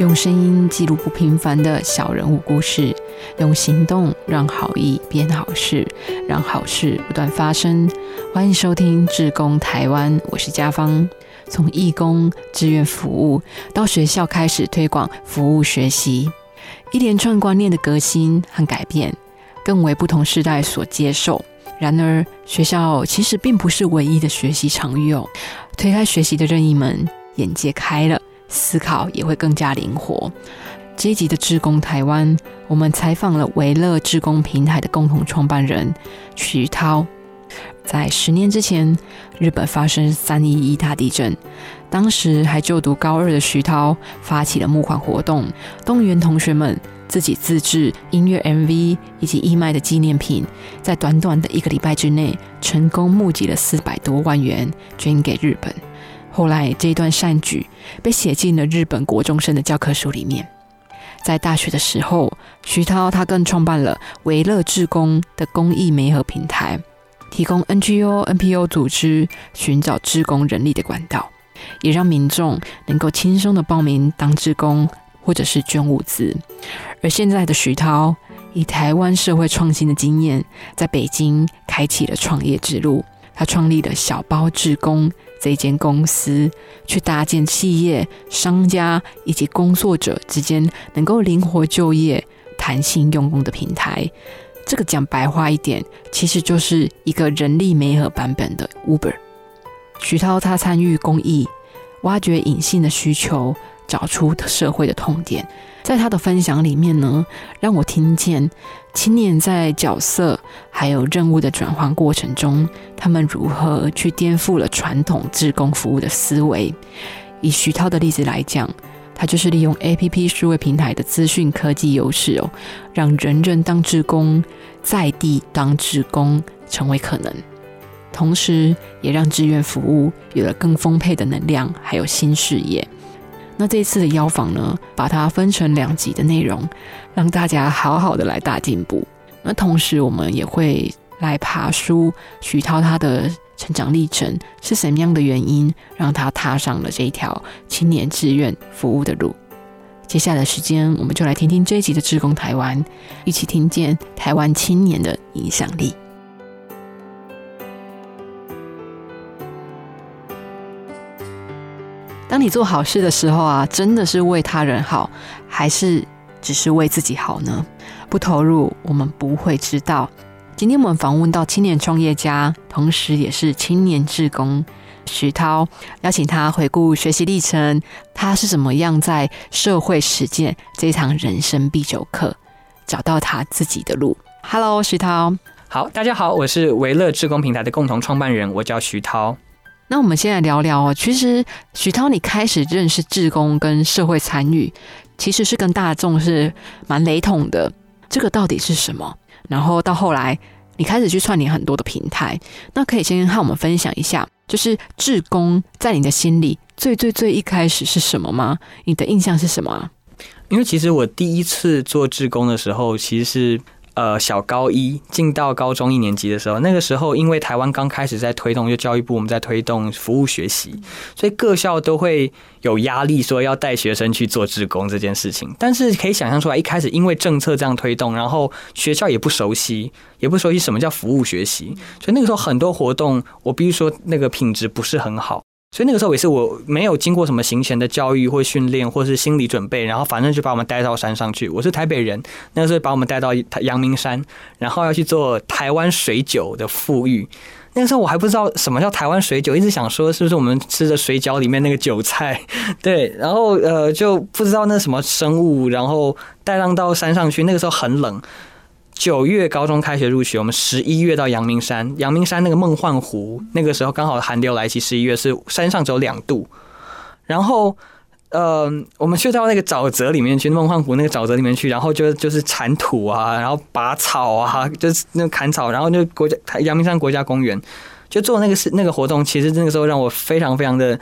用声音记录不平凡的小人物故事，用行动让好意变好事，让好事不断发生。欢迎收听《志工台湾》，我是家芳。从义工、志愿服务到学校开始推广服务学习，一连串观念的革新和改变，更为不同时代所接受。然而，学校其实并不是唯一的学习场域哦。推开学习的任意门，眼界开了，思考也会更加灵活。这一集的志工台湾，我们采访了维乐志工平台的共同创办人徐涛。在十年之前，日本发生三一一大地震，当时还就读高二的徐涛发起了募款活动，动员同学们。自己自制音乐 MV 以及义卖的纪念品，在短短的一个礼拜之内，成功募集了四百多万元捐给日本。后来，这一段善举被写进了日本国中生的教科书里面。在大学的时候，徐涛他更创办了维乐志工的公益媒合平台，提供 NGO、NPO 组织寻找志工人力的管道，也让民众能够轻松的报名当志工。或者是捐物资，而现在的徐涛以台湾社会创新的经验，在北京开启了创业之路。他创立了小包志工这间公司，去搭建企业、商家以及工作者之间能够灵活就业、弹性用工的平台。这个讲白话一点，其实就是一个人力媒合版本的 Uber。徐涛他参与公益，挖掘隐性的需求。找出社会的痛点，在他的分享里面呢，让我听见青年在角色还有任务的转换过程中，他们如何去颠覆了传统志工服务的思维。以徐涛的例子来讲，他就是利用 A P P 数位平台的资讯科技优势哦，让人人当志工，在地当志工成为可能，同时也让志愿服务有了更丰沛的能量，还有新事业。那这次的邀访呢，把它分成两集的内容，让大家好好的来大进步。那同时，我们也会来爬书徐涛他的成长历程是什么样的原因，让他踏上了这一条青年志愿服务的路。接下来的时间，我们就来听听这一集的《志工台湾》，一起听见台湾青年的影响力。当你做好事的时候啊，真的是为他人好，还是只是为自己好呢？不投入，我们不会知道。今天我们访问到青年创业家，同时也是青年志工徐涛，邀请他回顾学习历程，他是怎么样在社会实践这堂人生必修课，找到他自己的路。Hello，徐涛。好，大家好，我是维乐志工平台的共同创办人，我叫徐涛。那我们先来聊聊哦。其实许涛，你开始认识志工跟社会参与，其实是跟大众是蛮雷同的。这个到底是什么？然后到后来，你开始去串联很多的平台。那可以先和我们分享一下，就是志工在你的心里最最最一开始是什么吗？你的印象是什么？因为其实我第一次做志工的时候，其实是。呃，小高一进到高中一年级的时候，那个时候因为台湾刚开始在推动，就教育部我们在推动服务学习，所以各校都会有压力，说要带学生去做志工这件事情。但是可以想象出来，一开始因为政策这样推动，然后学校也不熟悉，也不熟悉什么叫服务学习，所以那个时候很多活动，我必须说那个品质不是很好。所以那个时候也是我没有经过什么行前的教育或训练，或是心理准备，然后反正就把我们带到山上去。我是台北人，那个时候把我们带到阳明山，然后要去做台湾水酒的富裕。那个时候我还不知道什么叫台湾水酒，一直想说是不是我们吃的水饺里面那个韭菜，对，然后呃就不知道那什么生物，然后带浪到山上去。那个时候很冷。九月高中开学入学，我们十一月到阳明山。阳明山那个梦幻湖，那个时候刚好寒流来袭，十一月是山上只有两度。然后，呃，我们去到那个沼泽里面去，梦幻湖那个沼泽里面去，然后就就是铲土啊，然后拔草啊，就是那砍草，然后就国家阳明山国家公园就做那个是那个活动。其实那个时候让我非常非常的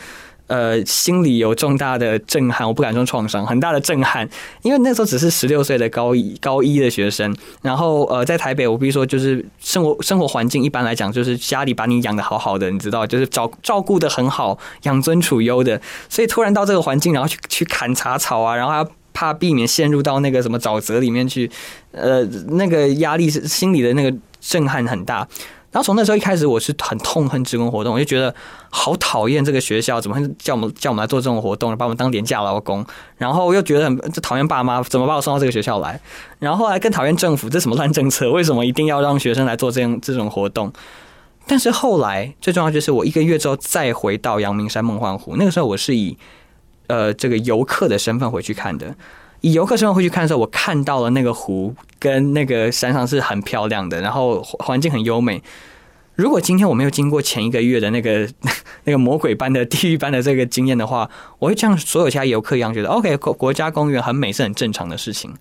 呃，心里有重大的震撼，我不敢说创伤，很大的震撼，因为那时候只是十六岁的高一高一的学生，然后呃，在台北，我必须说，就是生活生活环境一般来讲，就是家里把你养的好好的，你知道，就是照照顾的很好，养尊处优的，所以突然到这个环境，然后去去砍茶草啊，然后还怕避免陷入到那个什么沼泽里面去，呃，那个压力是心里的那个震撼很大。然后从那时候一开始，我是很痛恨职工活动，我就觉得好讨厌这个学校，怎么叫我们叫我们来做这种活动，把我们当廉价劳工？然后又觉得很讨厌爸妈，怎么把我送到这个学校来？然后后来更讨厌政府，这什么烂政策？为什么一定要让学生来做这样这种活动？但是后来最重要就是我一个月之后再回到阳明山梦幻湖，那个时候我是以呃这个游客的身份回去看的。以游客身份回去看的时候，我看到了那个湖跟那个山上是很漂亮的，然后环境很优美。如果今天我没有经过前一个月的那个 那个魔鬼般的地狱般的这个经验的话，我会像所有其他游客一样觉得，OK，国国家公园很美是很正常的事情。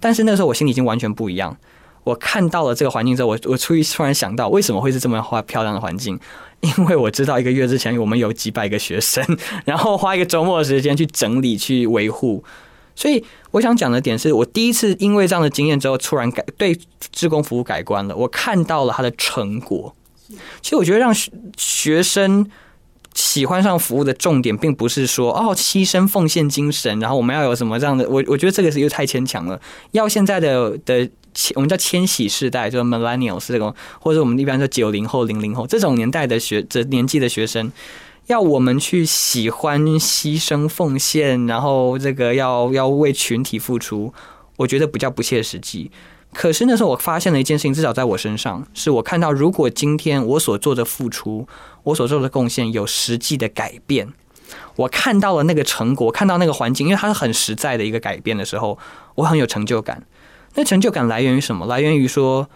但是那时候我心里已经完全不一样。我看到了这个环境之后，我我出于突然想到，为什么会是这么花漂亮的环境？因为我知道一个月之前我们有几百个学生，然后花一个周末的时间去整理去维护。所以我想讲的点是，我第一次因为这样的经验之后，突然改对志工服务改观了。我看到了他的成果。其实我觉得让学生喜欢上服务的重点，并不是说哦牺牲奉献精神，然后我们要有什么这样的。我我觉得这个是又太牵强了。要现在的的我们叫千禧世代，就是 millennials 这种，或者我们一般说九零后、零零后这种年代的学这年纪的学生。要我们去喜欢牺牲奉献，然后这个要要为群体付出，我觉得比较不切实际。可是那时候我发现了一件事情，至少在我身上，是我看到如果今天我所做的付出，我所做的贡献有实际的改变，我看到了那个成果，看到那个环境，因为它是很实在的一个改变的时候，我很有成就感。那成就感来源于什么？来源于说。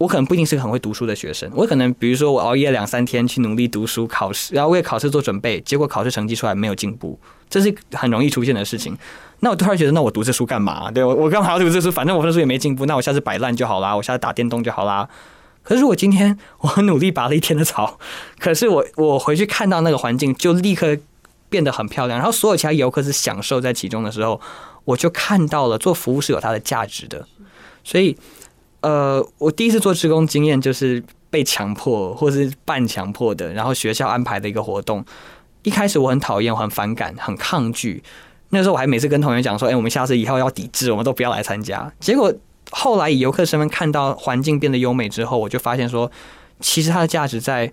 我可能不一定是个很会读书的学生，我可能比如说我熬夜两三天去努力读书考试，然后为考试做准备，结果考试成绩出来没有进步，这是很容易出现的事情。那我突然觉得，那我读这书干嘛？对我我干嘛要读这书？反正我分数也没进步，那我下次摆烂就好啦，我下次打电动就好啦。可是我今天我很努力拔了一天的草，可是我我回去看到那个环境就立刻变得很漂亮，然后所有其他游客是享受在其中的时候，我就看到了做服务是有它的价值的，所以。呃，我第一次做职工经验就是被强迫或是半强迫的，然后学校安排的一个活动。一开始我很讨厌，很反感，很抗拒。那时候我还每次跟同学讲说：“哎，我们下次以后要抵制，我们都不要来参加。”结果后来以游客身份看到环境变得优美之后，我就发现说，其实它的价值在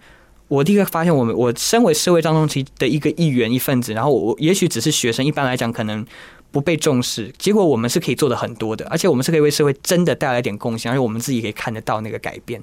我第一个发现，我们我身为社会当中其的一个一员一份子，然后我也许只是学生，一般来讲可能。不被重视，结果我们是可以做的很多的，而且我们是可以为社会真的带来一点贡献，而且我们自己可以看得到那个改变。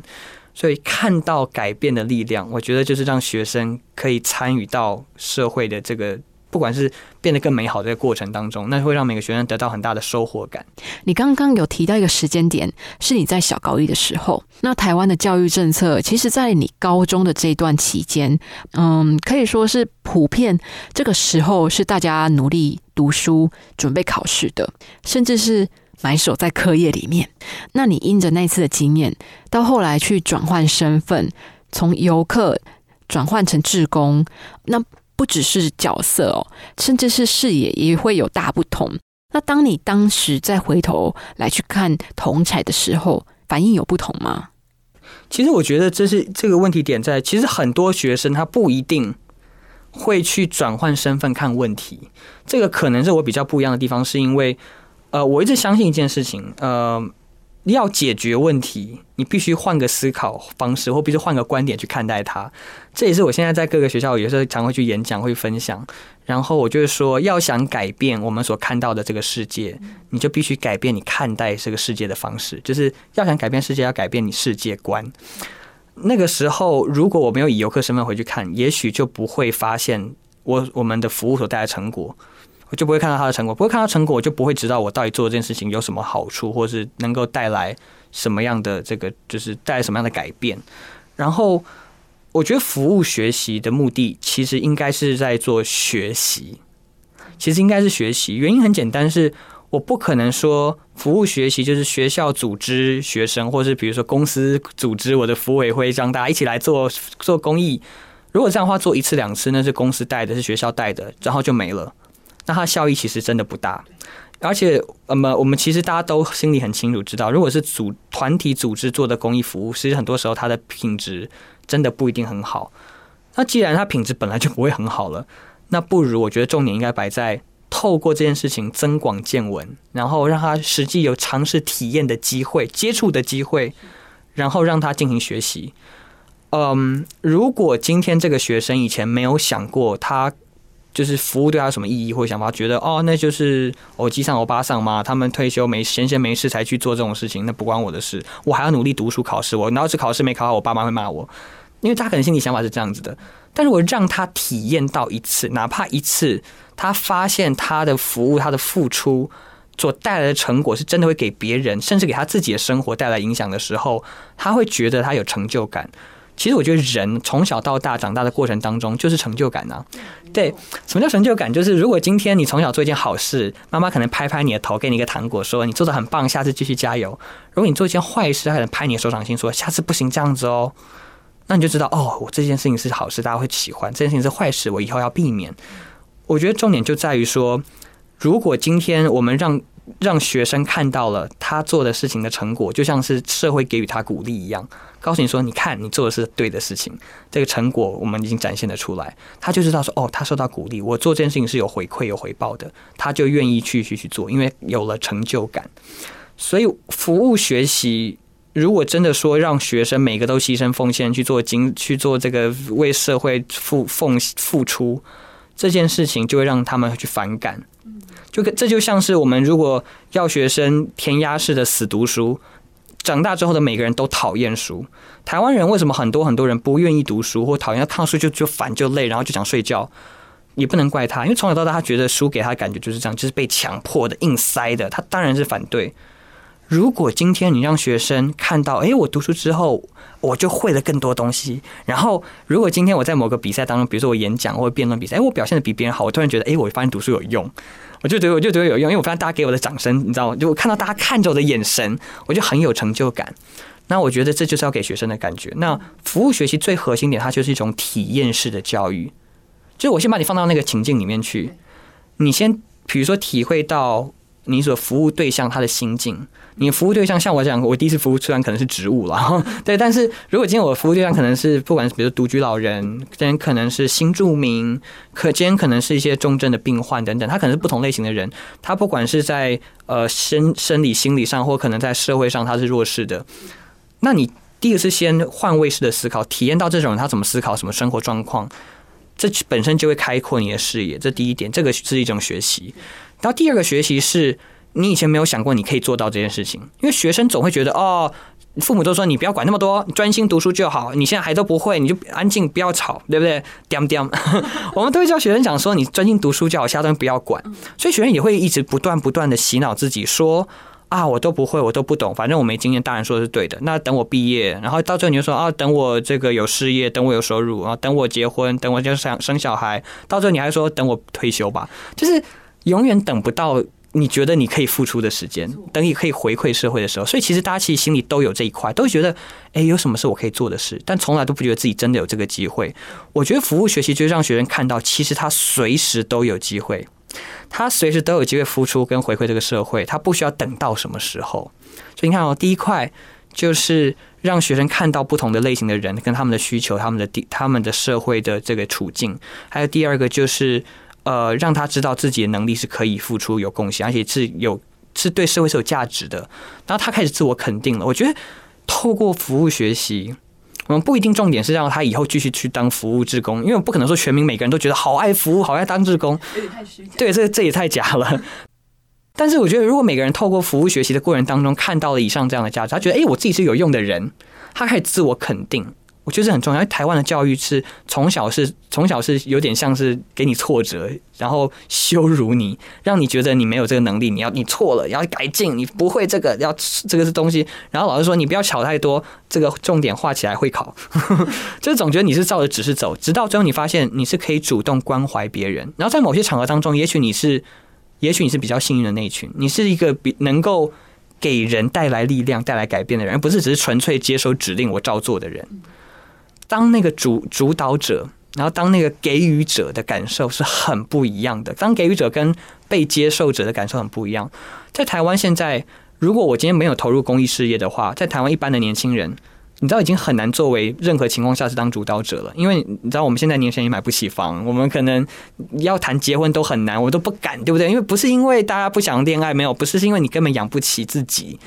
所以看到改变的力量，我觉得就是让学生可以参与到社会的这个。不管是变得更美好的过程当中，那会让每个学生得到很大的收获感。你刚刚有提到一个时间点，是你在小高一的时候。那台湾的教育政策，其实，在你高中的这一段期间，嗯，可以说是普遍这个时候是大家努力读书、准备考试的，甚至是埋首在课业里面。那你因着那次的经验，到后来去转换身份，从游客转换成志工，那。不只是角色哦，甚至是视野也会有大不同。那当你当时再回头来去看同彩的时候，反应有不同吗？其实我觉得这是这个问题点在，其实很多学生他不一定会去转换身份看问题。这个可能是我比较不一样的地方，是因为呃，我一直相信一件事情，呃。要解决问题，你必须换个思考方式，或必须换个观点去看待它。这也是我现在在各个学校有时候常会去演讲、会分享。然后我就是说，要想改变我们所看到的这个世界，你就必须改变你看待这个世界的方式。就是要想改变世界，要改变你世界观。那个时候，如果我没有以游客身份回去看，也许就不会发现我我们的服务所带来的成果。我就不会看到他的成果，不会看到成果，我就不会知道我到底做这件事情有什么好处，或是能够带来什么样的这个，就是带来什么样的改变。然后，我觉得服务学习的目的其实应该是在做学习，其实应该是学习。原因很简单，是我不可能说服务学习就是学校组织学生，或是比如说公司组织我的服委会，让大家一起来做做公益。如果这样的话，做一次两次，那是公司带的，是学校带的，然后就没了，那它效益其实真的不大。而且，那么我们其实大家都心里很清楚，知道如果是组团体组织做的公益服务，其实很多时候它的品质真的不一定很好。那既然它品质本来就不会很好了，那不如我觉得重点应该摆在透过这件事情增广见闻，然后让他实际有尝试体验的机会、接触的机会，然后让他进行学习。嗯，如果今天这个学生以前没有想过他就是服务对他有什么意义或想法，觉得哦，那就是欧基上欧巴上嘛，他们退休没闲闲没事才去做这种事情，那不关我的事，我还要努力读书考试，我要是考试没考好，我爸妈会骂我。因为他可能心里想法是这样子的，但是我让他体验到一次，哪怕一次，他发现他的服务、他的付出所带来的成果是真的会给别人，甚至给他自己的生活带来影响的时候，他会觉得他有成就感。其实我觉得人从小到大长大的过程当中就是成就感呐。对，什么叫成就感？就是如果今天你从小做一件好事，妈妈可能拍拍你的头，给你一个糖果，说你做的很棒，下次继续加油。如果你做一件坏事，他可能拍你的手掌心，说下次不行这样子哦。那你就知道哦，我这件事情是好事，大家会喜欢；这件事情是坏事，我以后要避免。我觉得重点就在于说，如果今天我们让让学生看到了他做的事情的成果，就像是社会给予他鼓励一样，告诉你说：“你看，你做的是对的事情，这个成果我们已经展现的出来。”他就知道说：“哦，他受到鼓励，我做这件事情是有回馈、有回报的。”他就愿意去去去做，因为有了成就感。所以，服务学习。如果真的说让学生每个都牺牲奉献去做经去做这个为社会付奉付出这件事情，就会让他们去反感。就这就像是我们如果要学生填鸭式的死读书，长大之后的每个人都讨厌书。台湾人为什么很多很多人不愿意读书或讨厌看书就就烦就累，然后就想睡觉？也不能怪他，因为从小到大他觉得书给他感觉就是这样，就是被强迫的、硬塞的，他当然是反对。如果今天你让学生看到，哎，我读书之后我就会了更多东西。然后，如果今天我在某个比赛当中，比如说我演讲或者辩论比赛，哎，我表现的比别人好，我突然觉得，哎，我发现读书有用，我就觉得我就觉得有用，因为我发现大家给我的掌声，你知道吗？就我看到大家看着我的眼神，我就很有成就感。那我觉得这就是要给学生的感觉。那服务学习最核心点，它就是一种体验式的教育。就是我先把你放到那个情境里面去，你先比如说体会到你所服务对象他的心境。你服务对象像我讲，我第一次服务虽然可能是植物了，对，但是如果今天我服务对象可能是不管是比如独居老人，今天可能是新住民，可今天可能是一些重症的病患等等，他可能是不同类型的人，他不管是在呃生生理、心理上，或可能在社会上他是弱势的，那你第一个是先换位式的思考，体验到这种人他怎么思考，什么生活状况，这本身就会开阔你的视野，这第一点，这个是一种学习。然后第二个学习是。你以前没有想过你可以做到这件事情，因为学生总会觉得哦，父母都说你不要管那么多，专心读书就好。你现在还都不会，你就安静，不要吵，对不对？我们都会叫学生讲说，你专心读书就好，其他东西不要管。所以学生也会一直不断不断的洗脑自己说啊，我都不会，我都不懂，反正我没经验。大人说的是对的，那等我毕业，然后到最后你就说啊，等我这个有事业，等我有收入啊，等我结婚，等我就想生小孩，到最后你还说等我退休吧，就是永远等不到。你觉得你可以付出的时间，等你可以回馈社会的时候，所以其实大家其实心里都有这一块，都觉得，哎，有什么是我可以做的事，但从来都不觉得自己真的有这个机会。我觉得服务学习就是让学生看到，其实他随时都有机会，他随时都有机会付出跟回馈这个社会，他不需要等到什么时候。所以你看哦，第一块就是让学生看到不同的类型的人跟他们的需求、他们的地、他们的社会的这个处境，还有第二个就是。呃，让他知道自己的能力是可以付出、有贡献，而且是有是对社会是有价值的。然后他开始自我肯定了。我觉得透过服务学习，我们不一定重点是让他以后继续去当服务职工，因为我不可能说全民每个人都觉得好爱服务、好爱当职工。对，这这也太假了。但是我觉得，如果每个人透过服务学习的过程当中看到了以上这样的价值，他觉得哎，我自己是有用的人，他开始自我肯定。我觉得这很重要，因为台湾的教育是从小是从小是有点像是给你挫折，然后羞辱你，让你觉得你没有这个能力，你要你错了，要改进，你不会这个，要这个是东西。然后老师说你不要巧太多，这个重点画起来会考，就总觉得你是照着指示走，直到最后你发现你是可以主动关怀别人。然后在某些场合当中，也许你是，也许你是比较幸运的那一群，你是一个比能够给人带来力量、带来改变的人，而不是只是纯粹接收指令我照做的人。当那个主主导者，然后当那个给予者的感受是很不一样的，当给予者跟被接受者的感受很不一样。在台湾现在，如果我今天没有投入公益事业的话，在台湾一般的年轻人。你知道已经很难作为任何情况下是当主导者了，因为你知道我们现在年轻人也买不起房，我们可能要谈结婚都很难，我都不敢，对不对？因为不是因为大家不想恋爱，没有，不是因为你根本养不起自己，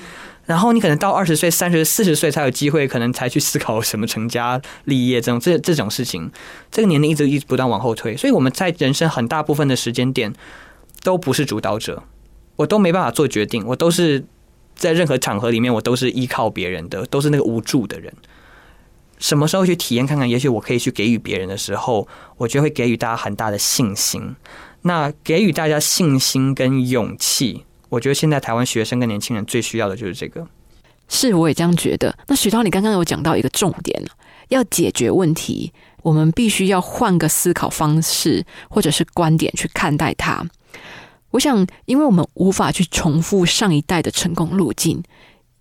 然后你可能到二十岁、三十、四十岁才有机会，可能才去思考什么成家立业这种这这种事情，这个年龄一直一直不断往后推，所以我们在人生很大部分的时间点都不是主导者，我都没办法做决定，我都是。在任何场合里面，我都是依靠别人的，都是那个无助的人。什么时候去体验看看？也许我可以去给予别人的时候，我觉得会给予大家很大的信心。那给予大家信心跟勇气，我觉得现在台湾学生跟年轻人最需要的就是这个。是，我也这样觉得。那徐涛，你刚刚有讲到一个重点要解决问题，我们必须要换个思考方式或者是观点去看待它。我想，因为我们无法去重复上一代的成功路径，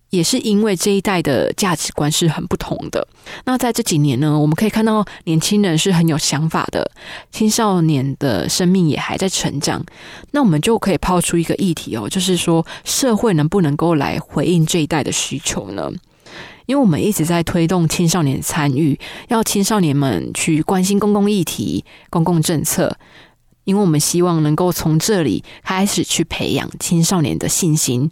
也是因为这一代的价值观是很不同的。那在这几年呢，我们可以看到年轻人是很有想法的，青少年的生命也还在成长。那我们就可以抛出一个议题哦，就是说社会能不能够来回应这一代的需求呢？因为我们一直在推动青少年参与，要青少年们去关心公共议题、公共政策。因为我们希望能够从这里开始去培养青少年的信心，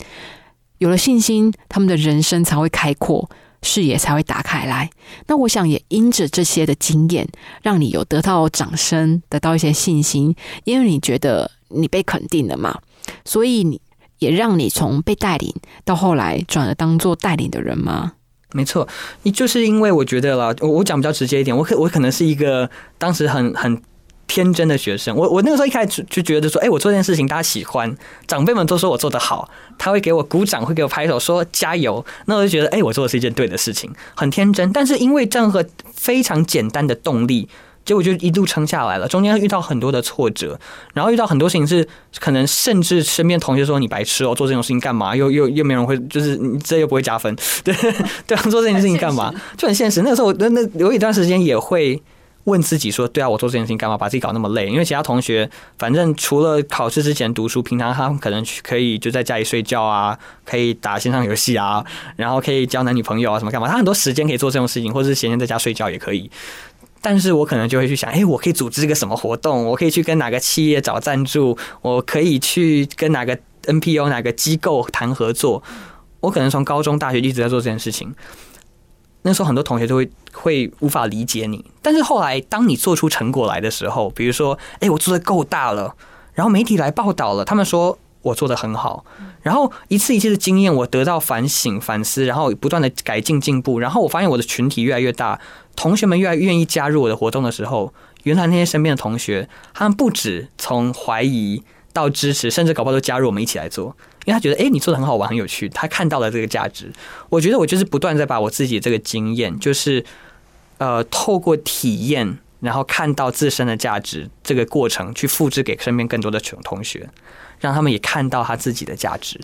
有了信心，他们的人生才会开阔，视野才会打开来。那我想也因着这些的经验，让你有得到掌声，得到一些信心，因为你觉得你被肯定了嘛，所以你也让你从被带领到后来转而当做带领的人吗？没错，你就是因为我觉得啦，我，我讲比较直接一点，我可我可能是一个当时很很。天真的学生，我我那个时候一开始就觉得说，哎，我做这件事情大家喜欢，长辈们都说我做得好，他会给我鼓掌，会给我拍手，说加油。那我就觉得，哎，我做的是一件对的事情，很天真。但是因为这样和非常简单的动力，结果就一路撑下来了。中间遇到很多的挫折，然后遇到很多事情是可能甚至身边同学说你白痴哦，做这种事情干嘛？又又又没人会，就是你这又不会加分，对对，做这件事情干嘛？就很现实。那个时候，那那有一段时间也会。问自己说：“对啊，我做这件事情干嘛？把自己搞那么累？因为其他同学，反正除了考试之前读书，平常他们可能可以就在家里睡觉啊，可以打线上游戏啊，然后可以交男女朋友啊，什么干嘛？他很多时间可以做这种事情，或者是闲闲在家睡觉也可以。但是我可能就会去想：，哎，我可以组织一个什么活动？我可以去跟哪个企业找赞助？我可以去跟哪个 NPO 哪个机构谈合作？我可能从高中、大学一直在做这件事情。”那时候很多同学都会会无法理解你，但是后来当你做出成果来的时候，比如说，哎，我做的够大了，然后媒体来报道了，他们说我做的很好，然后一次一次的经验，我得到反省反思，然后不断的改进进步，然后我发现我的群体越来越大，同学们越来越愿意加入我的活动的时候，原来那些身边的同学，他们不止从怀疑到支持，甚至搞不好都加入我们一起来做。因为他觉得，哎，你做的很好玩，很有趣，他看到了这个价值。我觉得我就是不断在把我自己这个经验，就是呃，透过体验，然后看到自身的价值这个过程，去复制给身边更多的同同学，让他们也看到他自己的价值。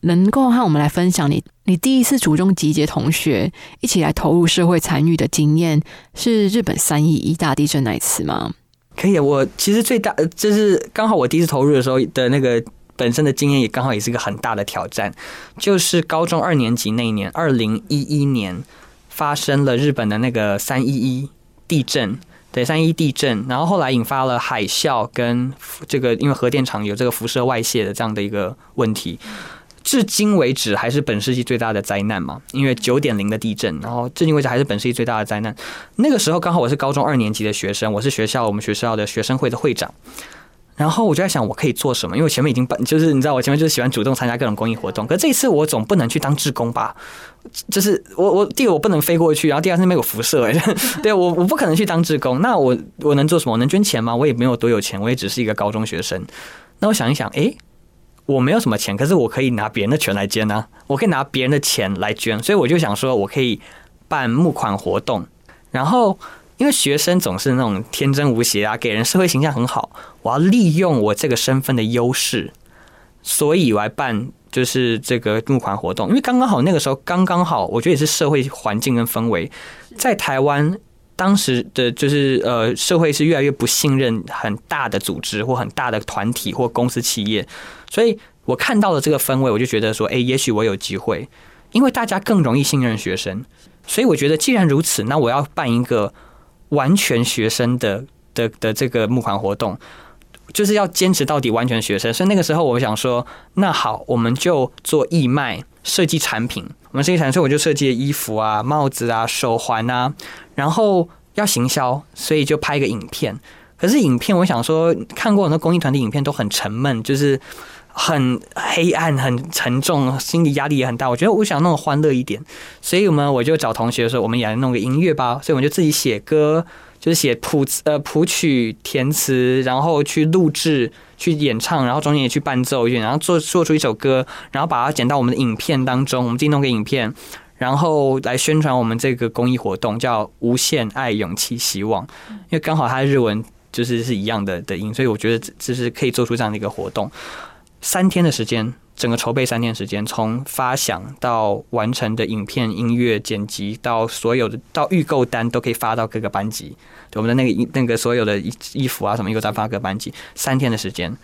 能够和我们来分享你你第一次主动集结同学一起来投入社会参与的经验，是日本三一一大地震那一次吗？可以，我其实最大就是刚好我第一次投入的时候的那个。本身的经验也刚好也是一个很大的挑战，就是高中二年级那一年，二零一一年发生了日本的那个三一一地震，对三一地震，然后后来引发了海啸跟这个因为核电厂有这个辐射外泄的这样的一个问题，至今为止还是本世纪最大的灾难嘛，因为九点零的地震，然后至今为止还是本世纪最大的灾难。那个时候刚好我是高中二年级的学生，我是学校我们学校的学生会的会长。然后我就在想，我可以做什么？因为前面已经办，就是你知道，我前面就是喜欢主动参加各种公益活动。可这一次我总不能去当志工吧？就是我我第我不能飞过去，然后第二那边有辐射，对我我不可能去当志工。那我我能做什么？我能捐钱吗？我也没有多有钱，我也只是一个高中学生。那我想一想，哎，我没有什么钱，可是我可以拿别人的钱来捐呢。我可以拿别人的钱来捐，所以我就想说，我可以办募款活动，然后。因为学生总是那种天真无邪啊，给人社会形象很好。我要利用我这个身份的优势，所以我来办就是这个募款活动。因为刚刚好那个时候刚刚好，我觉得也是社会环境跟氛围，在台湾。当时的就是呃，社会是越来越不信任很大的组织或很大的团体或公司企业，所以我看到了这个氛围，我就觉得说，哎，也许我有机会，因为大家更容易信任学生，所以我觉得既然如此，那我要办一个完全学生的的的这个募款活动。就是要坚持到底，完全学生。所以那个时候，我想说，那好，我们就做义卖，设计产品。我们设计产品，所以我就设计衣服啊、帽子啊、手环啊，然后要行销，所以就拍一个影片。可是影片，我想说，看过很多公益团体影片都很沉闷，就是很黑暗、很沉重，心理压力也很大。我觉得我想弄欢乐一点，所以我们我就找同学说，我们也来弄个音乐吧。所以我们就自己写歌。就是写谱呃谱曲填词，然后去录制去演唱，然后中间也去伴奏一然后做做出一首歌，然后把它剪到我们的影片当中，我们自己弄个影片，然后来宣传我们这个公益活动，叫“无限爱勇气希望”。因为刚好它日文就是是一样的的音，所以我觉得这是可以做出这样的一个活动。三天的时间。整个筹备三天时间，从发想到完成的影片、音乐剪辑，到所有的到预购单都可以发到各个班级。我们的那个那个所有的衣服啊什么，又再发各班级。三天的时间，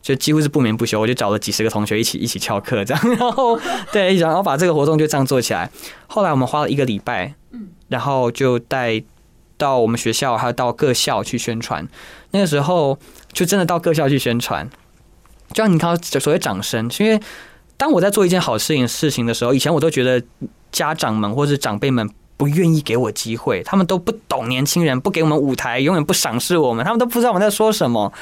就几乎是不眠不休。我就找了几十个同学一起一起翘课，这样，然后对，然后把这个活动就这样做起来。后来我们花了一个礼拜，嗯，然后就带到我们学校，还有到各校去宣传。那个时候就真的到各校去宣传。就像你看到所谓掌声，因为当我在做一件好事情事情的时候，以前我都觉得家长们或者长辈们不愿意给我机会，他们都不懂年轻人，不给我们舞台，永远不赏识我们，他们都不知道我们在说什么。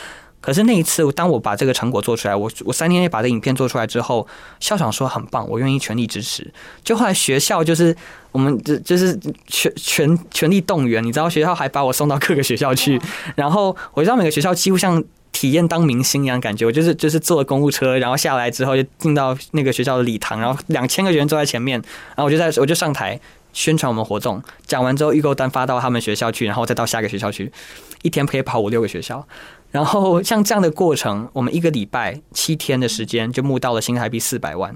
可是那一次，当我把这个成果做出来，我我三天内把这影片做出来之后，校长说很棒，我愿意全力支持。就后来学校就是我们就就是全全全力动员，你知道学校还把我送到各个学校去，然后我知道每个学校几乎像。体验当明星一样感觉，我就是就是坐公务车，然后下来之后就进到那个学校的礼堂，然后两千个学生坐在前面，然后我就在我就上台宣传我们活动，讲完之后预购单发到他们学校去，然后再到下个学校去，一天可以跑五六个学校，然后像这样的过程，我们一个礼拜七天的时间就募到了新台币四百万。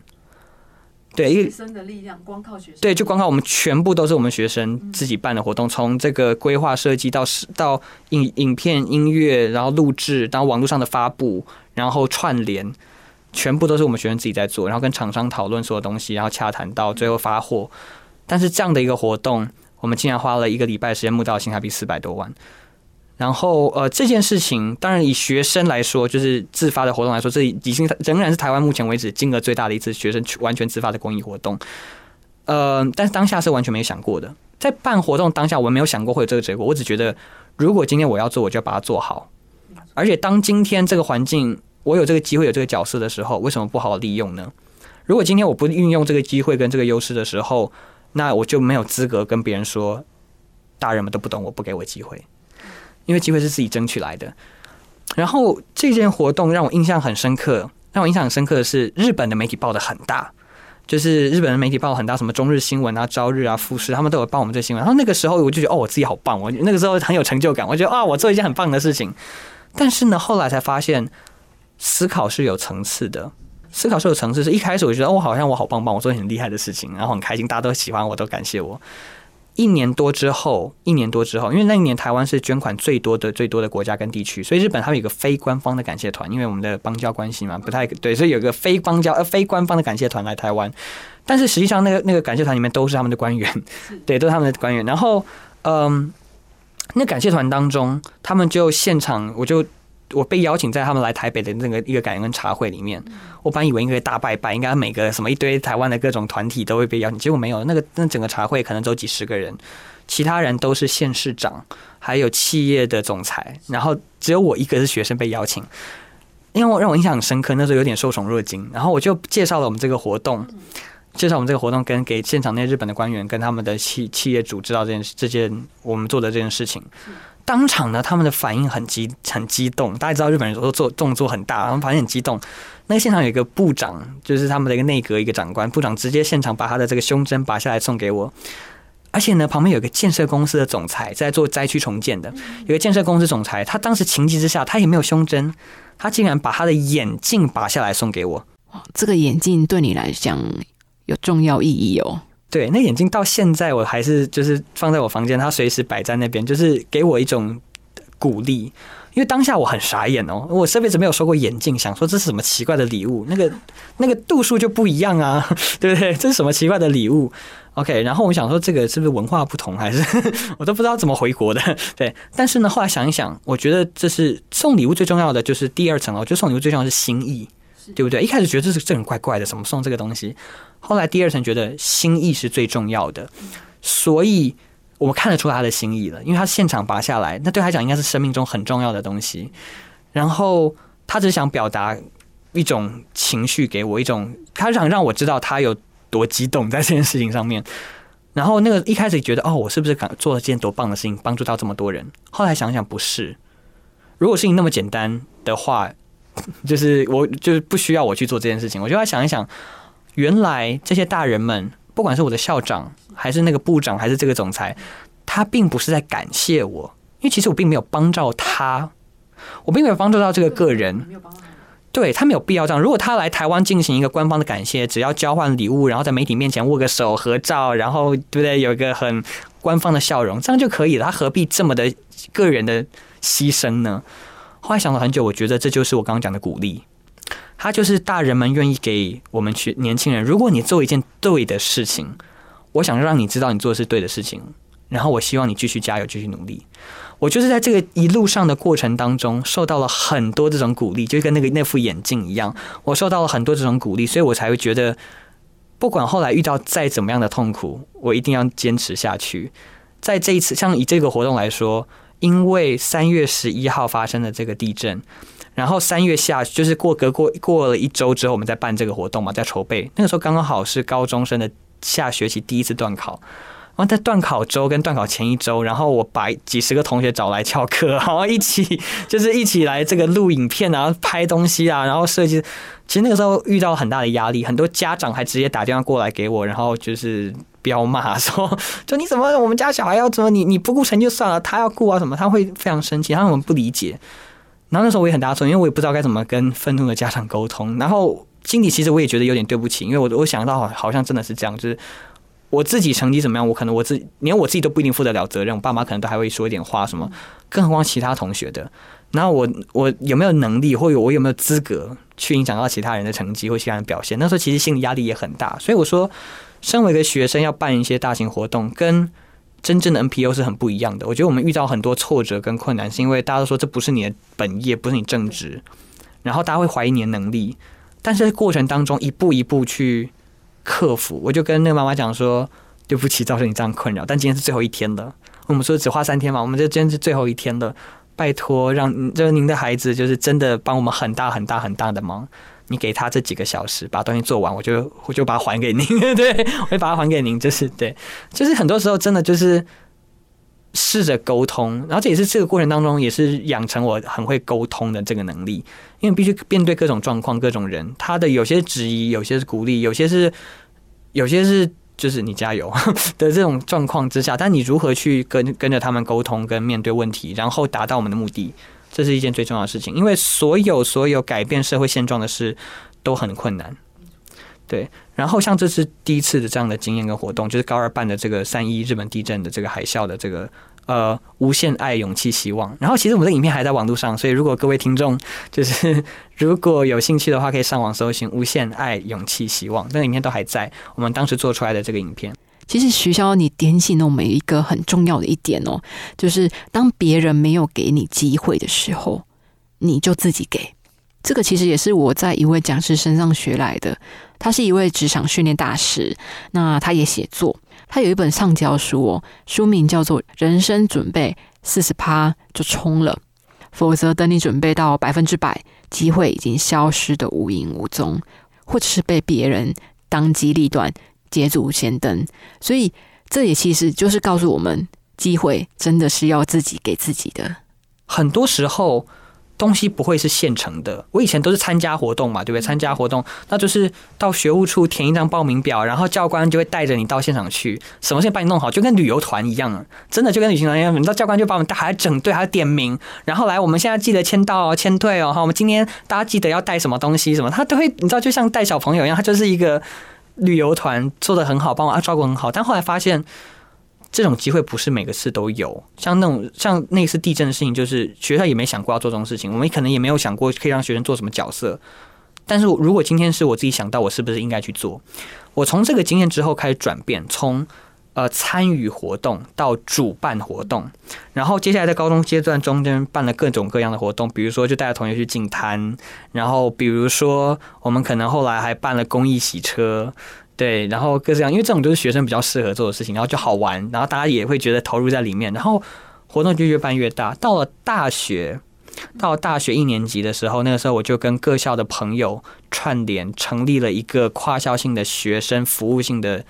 对，学生的力量，光靠学生。对，就光靠我们全部都是我们学生自己办的活动，从这个规划设计到到影影片、音乐，然后录制，到网络上的发布，然后串联，全部都是我们学生自己在做，然后跟厂商讨论所有东西，然后洽谈到最后发货。但是这样的一个活动，我们竟然花了一个礼拜时间募到新台币四百多万。然后，呃，这件事情当然以学生来说，就是自发的活动来说，这已经仍然是台湾目前为止金额最大的一次学生完全自发的公益活动。呃，但是当下是完全没想过的，在办活动当下，我没有想过会有这个结果。我只觉得，如果今天我要做，我就要把它做好。而且，当今天这个环境，我有这个机会、有这个角色的时候，为什么不好好利用呢？如果今天我不运用这个机会跟这个优势的时候，那我就没有资格跟别人说，大人们都不懂我，不给我机会。因为机会是自己争取来的，然后这件活动让我印象很深刻。让我印象很深刻的是，日本的媒体报的很大，就是日本的媒体报很大，什么中日新闻啊、朝日啊、富士，他们都有报我们这新闻。然后那个时候我就觉得，哦，我自己好棒，我那个时候很有成就感，我觉得啊，我做一件很棒的事情。但是呢，后来才发现，思考是有层次的，思考是有层次。是一开始我觉得，哦，好像我好棒棒，我做很厉害的事情，然后很开心，大家都喜欢我，都感谢我。一年多之后，一年多之后，因为那一年台湾是捐款最多的、最多的国家跟地区，所以日本他们有个非官方的感谢团，因为我们的邦交关系嘛，不太对，所以有个非邦交 呃非官方的感谢团来台湾。但是实际上，那个那个感谢团里面都是他们的官员，对，都是他们的官员。然后，嗯，那感谢团当中，他们就现场，我就。我被邀请在他们来台北的那个一个感恩茶会里面，我本以为应该大拜拜，应该每个什么一堆台湾的各种团体都会被邀请，结果没有。那个那整个茶会可能只有几十个人，其他人都是县市长，还有企业的总裁，然后只有我一个是学生被邀请，因为我让我印象很深刻，那时候有点受宠若惊。然后我就介绍了我们这个活动，介绍我们这个活动，跟给现场那些日本的官员跟他们的企企业主知道这件这件我们做的这件事情。当场呢，他们的反应很激很激动。大家知道日本人都做动作很大，他们反应很激动。那个现场有一个部长，就是他们的一个内阁一个长官，部长直接现场把他的这个胸针拔下来送给我。而且呢，旁边有个建设公司的总裁在做灾区重建的，有个建设公司总裁，他当时情急之下，他也没有胸针，他竟然把他的眼镜拔下来送给我。这个眼镜对你来讲有重要意义哦。对，那眼镜到现在我还是就是放在我房间，它随时摆在那边，就是给我一种鼓励。因为当下我很傻眼哦，我这辈子没有收过眼镜，想说这是什么奇怪的礼物，那个那个度数就不一样啊，对不对？这是什么奇怪的礼物？OK，然后我想说这个是不是文化不同，还是 我都不知道怎么回国的？对，但是呢，后来想一想，我觉得这是送礼物最重要的，就是第二层哦，就送礼物最重要是心意，对不对？一开始觉得这是这很怪怪的，怎么送这个东西？后来第二层觉得心意是最重要的，所以。我们看得出他的心意了，因为他现场拔下来，那对他讲应该是生命中很重要的东西。然后他只想表达一种情绪给我，一种他想让我知道他有多激动在这件事情上面。然后那个一开始觉得哦，我是不是敢做了件多棒的事情，帮助到这么多人？后来想想不是，如果事情那么简单的话，就是我就是不需要我去做这件事情。我就要想一想，原来这些大人们。不管是我的校长，还是那个部长，还是这个总裁，他并不是在感谢我，因为其实我并没有帮到他，我并没有帮助到这个个人，对他没有必要这样。如果他来台湾进行一个官方的感谢，只要交换礼物，然后在媒体面前握个手合照，然后对不对？有一个很官方的笑容，这样就可以了。他何必这么的个人的牺牲呢？后来想了很久，我觉得这就是我刚刚讲的鼓励。他就是大人们愿意给我们去年轻人。如果你做一件对的事情，我想让你知道你做的是对的事情，然后我希望你继续加油，继续努力。我就是在这个一路上的过程当中，受到了很多这种鼓励，就跟那个那副眼镜一样，我受到了很多这种鼓励，所以我才会觉得，不管后来遇到再怎么样的痛苦，我一定要坚持下去。在这一次，像以这个活动来说，因为三月十一号发生的这个地震。然后三月下就是过隔过过了一周之后，我们在办这个活动嘛，在筹备。那个时候刚刚好是高中生的下学期第一次断考，然后在断考周跟断考前一周，然后我把几十个同学找来翘课，然后一起就是一起来这个录影片啊、拍东西啊，然后设计。其实那个时候遇到很大的压力，很多家长还直接打电话过来给我，然后就是要骂说：“就你怎么我们家小孩要怎么你你不顾成就算了，他要顾啊什么？他会非常生气，他们不理解。”然后那时候我也很大错，因为我也不知道该怎么跟愤怒的家长沟通。然后心里其实我也觉得有点对不起，因为我我想到好像真的是这样，就是我自己成绩怎么样，我可能我自连我自己都不一定负得了责任，我爸妈可能都还会说一点话什么，更何况其他同学的。然后我我有没有能力，或者我有没有资格去影响到其他人的成绩或其他人表现？那时候其实心理压力也很大。所以我说，身为一个学生，要办一些大型活动，跟真正的 NPO 是很不一样的。我觉得我们遇到很多挫折跟困难，是因为大家都说这不是你的本业，不是你正职，然后大家会怀疑你的能力。但是过程当中一步一步去克服，我就跟那个妈妈讲说：“对不起，造成你这样困扰，但今天是最后一天了。我们说只花三天嘛，我们这今天是最后一天了，拜托让就是您的孩子就是真的帮我们很大很大很大的忙。”你给他这几个小时把东西做完，我就我就把它还给您。对，我会把它还给您。就是对，就是很多时候真的就是试着沟通，然后这也是这个过程当中也是养成我很会沟通的这个能力。因为必须面对各种状况、各种人，他的有些质疑，有些是鼓励，有些是有些是就是你加油 的这种状况之下，但你如何去跟跟着他们沟通，跟面对问题，然后达到我们的目的？这是一件最重要的事情，因为所有所有改变社会现状的事都很困难，对。然后像这次第一次的这样的经验跟活动，就是高二办的这个三一日本地震的这个海啸的这个呃无限爱勇气希望。然后其实我们的影片还在网络上，所以如果各位听众就是 如果有兴趣的话，可以上网搜寻无限爱勇气希望，那个影片都还在。我们当时做出来的这个影片。其实徐潇，你点醒了我们一个很重要的一点哦，就是当别人没有给你机会的时候，你就自己给。这个其实也是我在一位讲师身上学来的。他是一位职场训练大师，那他也写作，他有一本上教书哦，书名叫做《人生准备四十趴就冲了》，否则等你准备到百分之百，机会已经消失的无影无踪，或者是被别人当机立断。捷足先登，所以这也其实就是告诉我们，机会真的是要自己给自己的。很多时候。东西不会是现成的。我以前都是参加活动嘛，对不对？参加活动，那就是到学务处填一张报名表，然后教官就会带着你到现场去，什么事情帮你弄好，就跟旅游团一样，真的就跟旅行团一样。你知道教官就把我们带，还整队，还要点名，然后来，我们现在记得签到哦、签退哦。哈，我们今天大家记得要带什么东西，什么他都会，你知道，就像带小朋友一样，他就是一个。旅游团做的很好，帮我啊照顾很好，但后来发现这种机会不是每个次都有。像那种像那次地震的事情，就是学校也没想过要做这种事情，我们可能也没有想过可以让学生做什么角色。但是如果今天是我自己想到，我是不是应该去做？我从这个经验之后开始转变，从呃参与活动到主办活动，然后接下来在高中阶段中间办了各种各样的活动，比如说就带着同学去进摊，然后比如说我们可能后来还办了公益洗车，对，然后各这样，因为这种都是学生比较适合做的事情，然后就好玩，然后大家也会觉得投入在里面，然后活动就越办越大。到了大学。到大学一年级的时候，那个时候我就跟各校的朋友串联，成立了一个跨校性的学生服务性的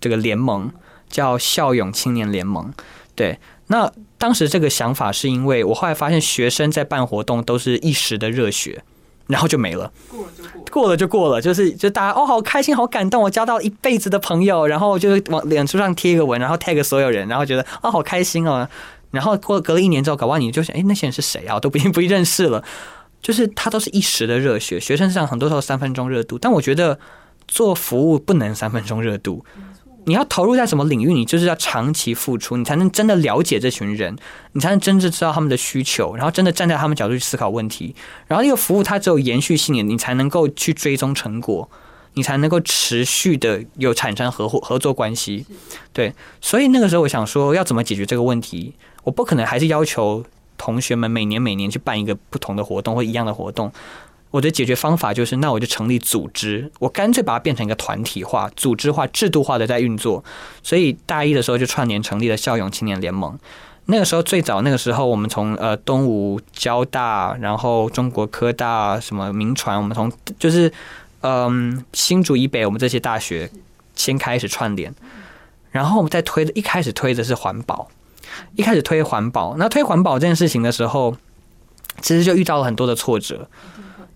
这个联盟，叫校勇青年联盟。对，那当时这个想法是因为我后来发现，学生在办活动都是一时的热血，然后就没了，过了就过了。过了就过了，就是就大家哦，好开心，好感动，我交到一辈子的朋友，然后就是往脸书上贴一个文，然后 tag 所有人，然后觉得啊，好开心哦。然后过隔了一年之后，搞不好你就想，哎，那些人是谁啊？都不 不认识了。就是他都是一时的热血，学生上很多时候三分钟热度。但我觉得做服务不能三分钟热度，你要投入在什么领域，你就是要长期付出，你才能真的了解这群人，你才能真正知道他们的需求，然后真的站在他们角度去思考问题。然后一个服务它只有延续性的，你才能够去追踪成果，你才能够持续的有产生合伙合作关系。对，所以那个时候我想说，要怎么解决这个问题？我不可能还是要求同学们每年每年去办一个不同的活动或一样的活动。我的解决方法就是，那我就成立组织，我干脆把它变成一个团体化、组织化、制度化的在运作。所以大一的时候就串联成立了校勇青年联盟。那个时候最早那个时候，我们从呃东吴、交大，然后中国科大、什么民传，我们从就是嗯新竹以北，我们这些大学先开始串联，然后我们再推的，一开始推的是环保。一开始推环保，那推环保这件事情的时候，其实就遇到了很多的挫折，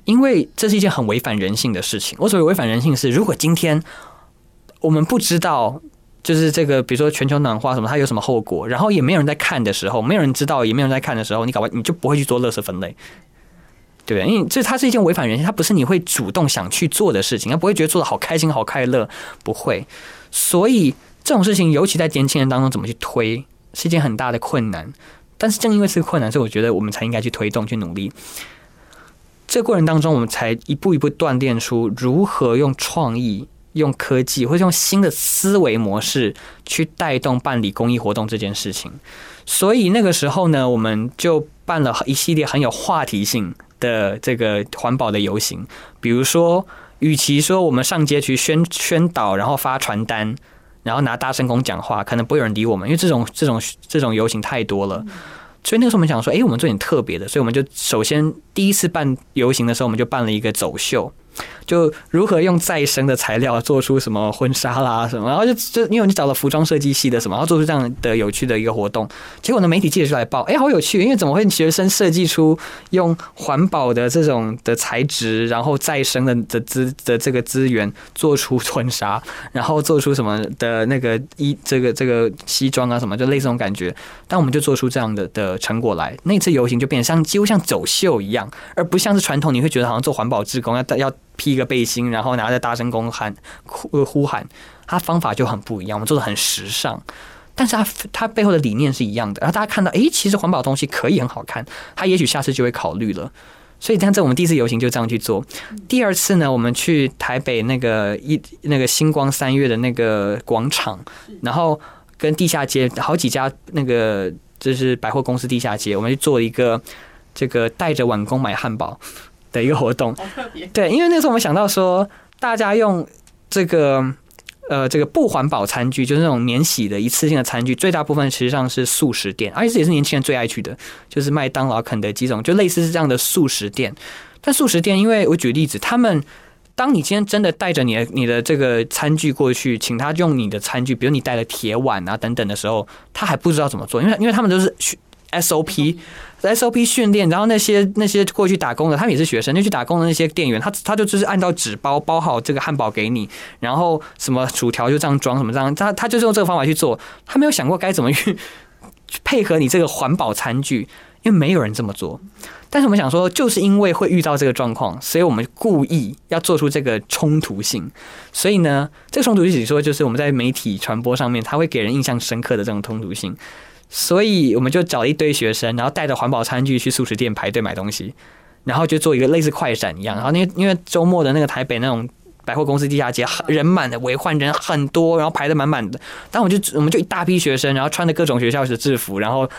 因为这是一件很违反人性的事情。我所谓违反人性是，如果今天我们不知道，就是这个，比如说全球暖化什么，它有什么后果，然后也没有人在看的时候，没有人知道，也没有人在看的时候，你搞完你就不会去做垃圾分类，对不对？因为这它是一件违反人性，它不是你会主动想去做的事情，它不会觉得做的好开心、好快乐，不会。所以这种事情，尤其在年轻人当中，怎么去推？是一件很大的困难，但是正因为是困难，所以我觉得我们才应该去推动、去努力。这过程当中，我们才一步一步锻炼出如何用创意、用科技，或者用新的思维模式去带动办理公益活动这件事情。所以那个时候呢，我们就办了一系列很有话题性的这个环保的游行，比如说，与其说我们上街去宣宣导，然后发传单。然后拿大声公讲话，可能不会有人理我们，因为这种这种这种游行太多了。所以那个时候我们想说，哎，我们做点特别的，所以我们就首先第一次办游行的时候，我们就办了一个走秀。就如何用再生的材料做出什么婚纱啦什么，然后就就因为你找了服装设计系的什么，然后做出这样的有趣的一个活动，结果呢媒体记者就来报，哎，好有趣，因为怎么会学生设计出用环保的这种的材质，然后再生的的资的这个资源做出婚纱，然后做出什么的那个衣这个这个西装啊什么，就类似这种感觉，但我们就做出这样的的成果来，那次游行就变得像几乎像走秀一样，而不像是传统，你会觉得好像做环保志工要要。披一个背心，然后拿着大声公喊呼呼喊，他方法就很不一样。我们做的很时尚，但是他他背后的理念是一样的。然后大家看到，哎，其实环保东西可以很好看，他也许下次就会考虑了。所以，但这我们第一次游行就这样去做。第二次呢，我们去台北那个一那个星光三月的那个广场，然后跟地下街好几家那个就是百货公司地下街，我们去做一个这个带着碗工买汉堡。的一个活动，对，因为那时候我们想到说，大家用这个呃这个不环保餐具，就是那种免洗的一次性的餐具，最大部分实际上是素食店，而且这也是年轻人最爱去的，就是麦当劳、肯德基这种，就类似是这样的素食店。但素食店，因为我举例子，他们当你今天真的带着你的你的这个餐具过去，请他用你的餐具，比如你带了铁碗啊等等的时候，他还不知道怎么做，因为因为他们都是 SOP。SOP 训练，然后那些那些过去打工的，他们也是学生，就去打工的那些店员，他他就只是按照纸包包好这个汉堡给你，然后什么薯条就这样装，什么这样，他他就是用这个方法去做，他没有想过该怎么去配合你这个环保餐具，因为没有人这么做。但是我们想说，就是因为会遇到这个状况，所以我们故意要做出这个冲突性。所以呢，这个冲突性说就是我们在媒体传播上面，它会给人印象深刻的这种冲突性。所以我们就找一堆学生，然后带着环保餐具去素食店排队买东西，然后就做一个类似快闪一样。然后因为因为周末的那个台北那种。百货公司地下街人满的，围患人很多，然后排的满满的。但我就我们就一大批学生，然后穿着各种学校的制服，然后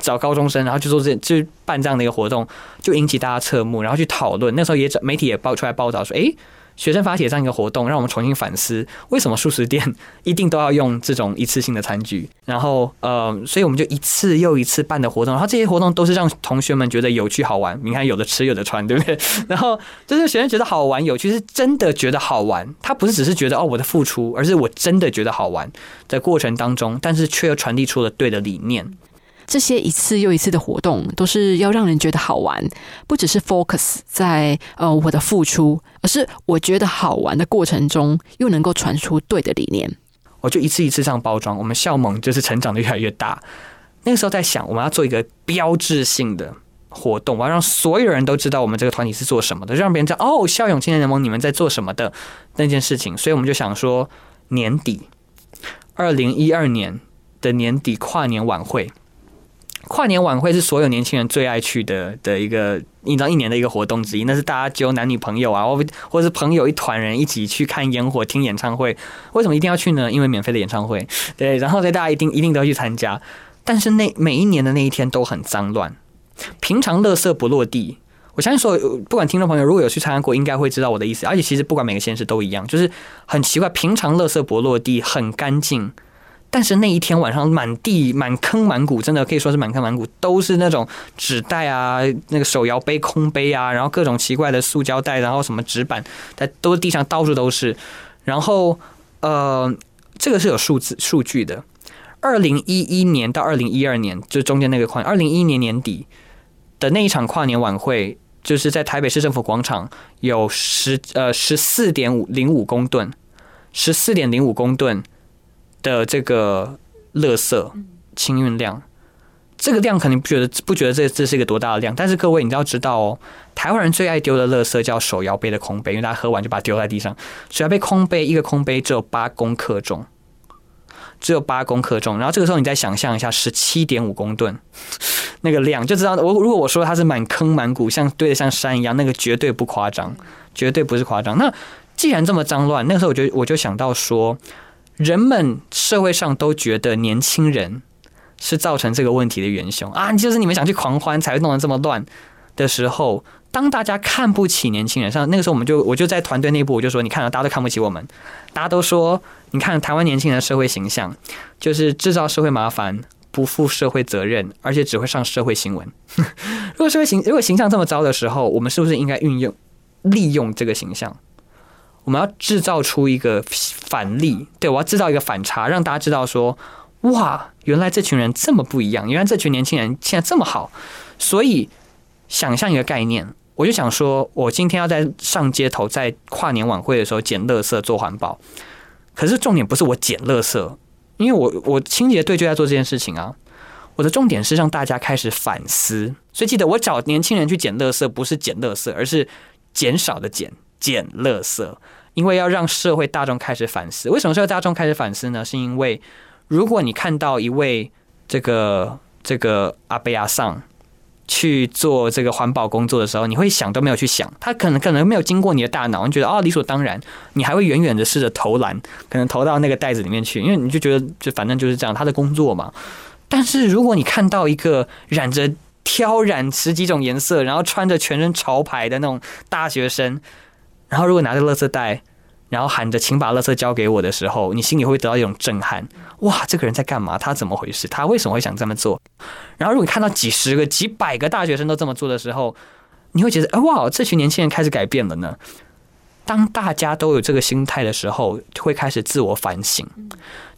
找高中生，然后就做这就办这样的一个活动，就引起大家侧目，然后去讨论。那时候也媒体也爆出来报道说，哎。学生发起这样一个活动，让我们重新反思为什么素食店 一定都要用这种一次性的餐具。然后，呃，所以我们就一次又一次办的活动，然后这些活动都是让同学们觉得有趣好玩。你看，有的吃，有的穿，对不对？然后就是学生觉得好玩有趣，是真的觉得好玩。他不是只是觉得哦我的付出，而是我真的觉得好玩的过程当中，但是却又传递出了对的理念。这些一次又一次的活动，都是要让人觉得好玩，不只是 focus 在呃我的付出，而是我觉得好玩的过程中，又能够传出对的理念。我就一次一次这样包装，我们校盟就是成长的越来越大。那个时候在想，我们要做一个标志性的活动，我要让所有人都知道我们这个团体是做什么的，让别人知道哦，校勇青年联盟你们在做什么的那件事情。所以我们就想说，年底二零一二年的年底跨年晚会。跨年晚会是所有年轻人最爱去的的一个，一张一年的一个活动之一。那是大家揪男女朋友啊，或或是朋友一团人一起去看烟火、听演唱会。为什么一定要去呢？因为免费的演唱会，对。然后所以大家一定一定都要去参加。但是那每一年的那一天都很脏乱，平常垃圾不落地。我相信所有不管听众朋友如果有去参加过，应该会知道我的意思。而且其实不管每个县市都一样，就是很奇怪，平常垃圾不落地，很干净。但是那一天晚上，满地满坑满谷，真的可以说是满坑满谷，都是那种纸袋啊，那个手摇杯、空杯啊，然后各种奇怪的塑胶袋，然后什么纸板，在都地上到处都是。然后，呃，这个是有数字数据的。二零一一年到二零一二年，就中间那个跨，二零一一年年底的那一场跨年晚会，就是在台北市政府广场，有十呃十四点五零五公吨，十四点零五公吨。的这个垃圾清运量，这个量肯定不觉得不觉得这这是一个多大的量，但是各位你都要知道哦，台湾人最爱丢的垃圾叫手摇杯的空杯，因为大家喝完就把它丢在地上。手摇杯空杯一个空杯只有八公克重，只有八公克重。然后这个时候你再想象一下，十七点五公吨 那个量，就知道我如果我说它是满坑满谷，像堆的像山一样，那个绝对不夸张，绝对不是夸张。那既然这么脏乱，那个时候我就我就想到说。人们社会上都觉得年轻人是造成这个问题的元凶啊！就是你们想去狂欢才会弄得这么乱的时候，当大家看不起年轻人，像那个时候我们就我就在团队内部我就说，你看到大家都看不起我们，大家都说，你看台湾年轻人的社会形象就是制造社会麻烦，不负社会责任，而且只会上社会新闻。如果社会形如果形象这么糟的时候，我们是不是应该运用利用这个形象？我们要制造出一个反例，对我要制造一个反差，让大家知道说，哇，原来这群人这么不一样，原来这群年轻人现在这么好。所以，想象一个概念，我就想说，我今天要在上街头，在跨年晚会的时候捡垃圾做环保。可是重点不是我捡垃圾，因为我我清洁队就在做这件事情啊。我的重点是让大家开始反思。所以记得，我找年轻人去捡垃圾，不是捡垃圾，而是减少的减。捡垃圾，因为要让社会大众开始反思。为什么社会大众开始反思呢？是因为如果你看到一位这个这个阿贝阿桑去做这个环保工作的时候，你会想都没有去想，他可能可能没有经过你的大脑，你觉得哦理所当然，你还会远远的试着投篮，可能投到那个袋子里面去，因为你就觉得就反正就是这样，他的工作嘛。但是如果你看到一个染着挑染十几种颜色，然后穿着全身潮牌的那种大学生，然后，如果拿着垃圾袋，然后喊着“请把垃圾交给我”的时候，你心里会得到一种震撼。哇，这个人在干嘛？他怎么回事？他为什么会想这么做？然后，如果你看到几十个、几百个大学生都这么做的时候，你会觉得，哎，哇，这群年轻人开始改变了呢。当大家都有这个心态的时候，会开始自我反省。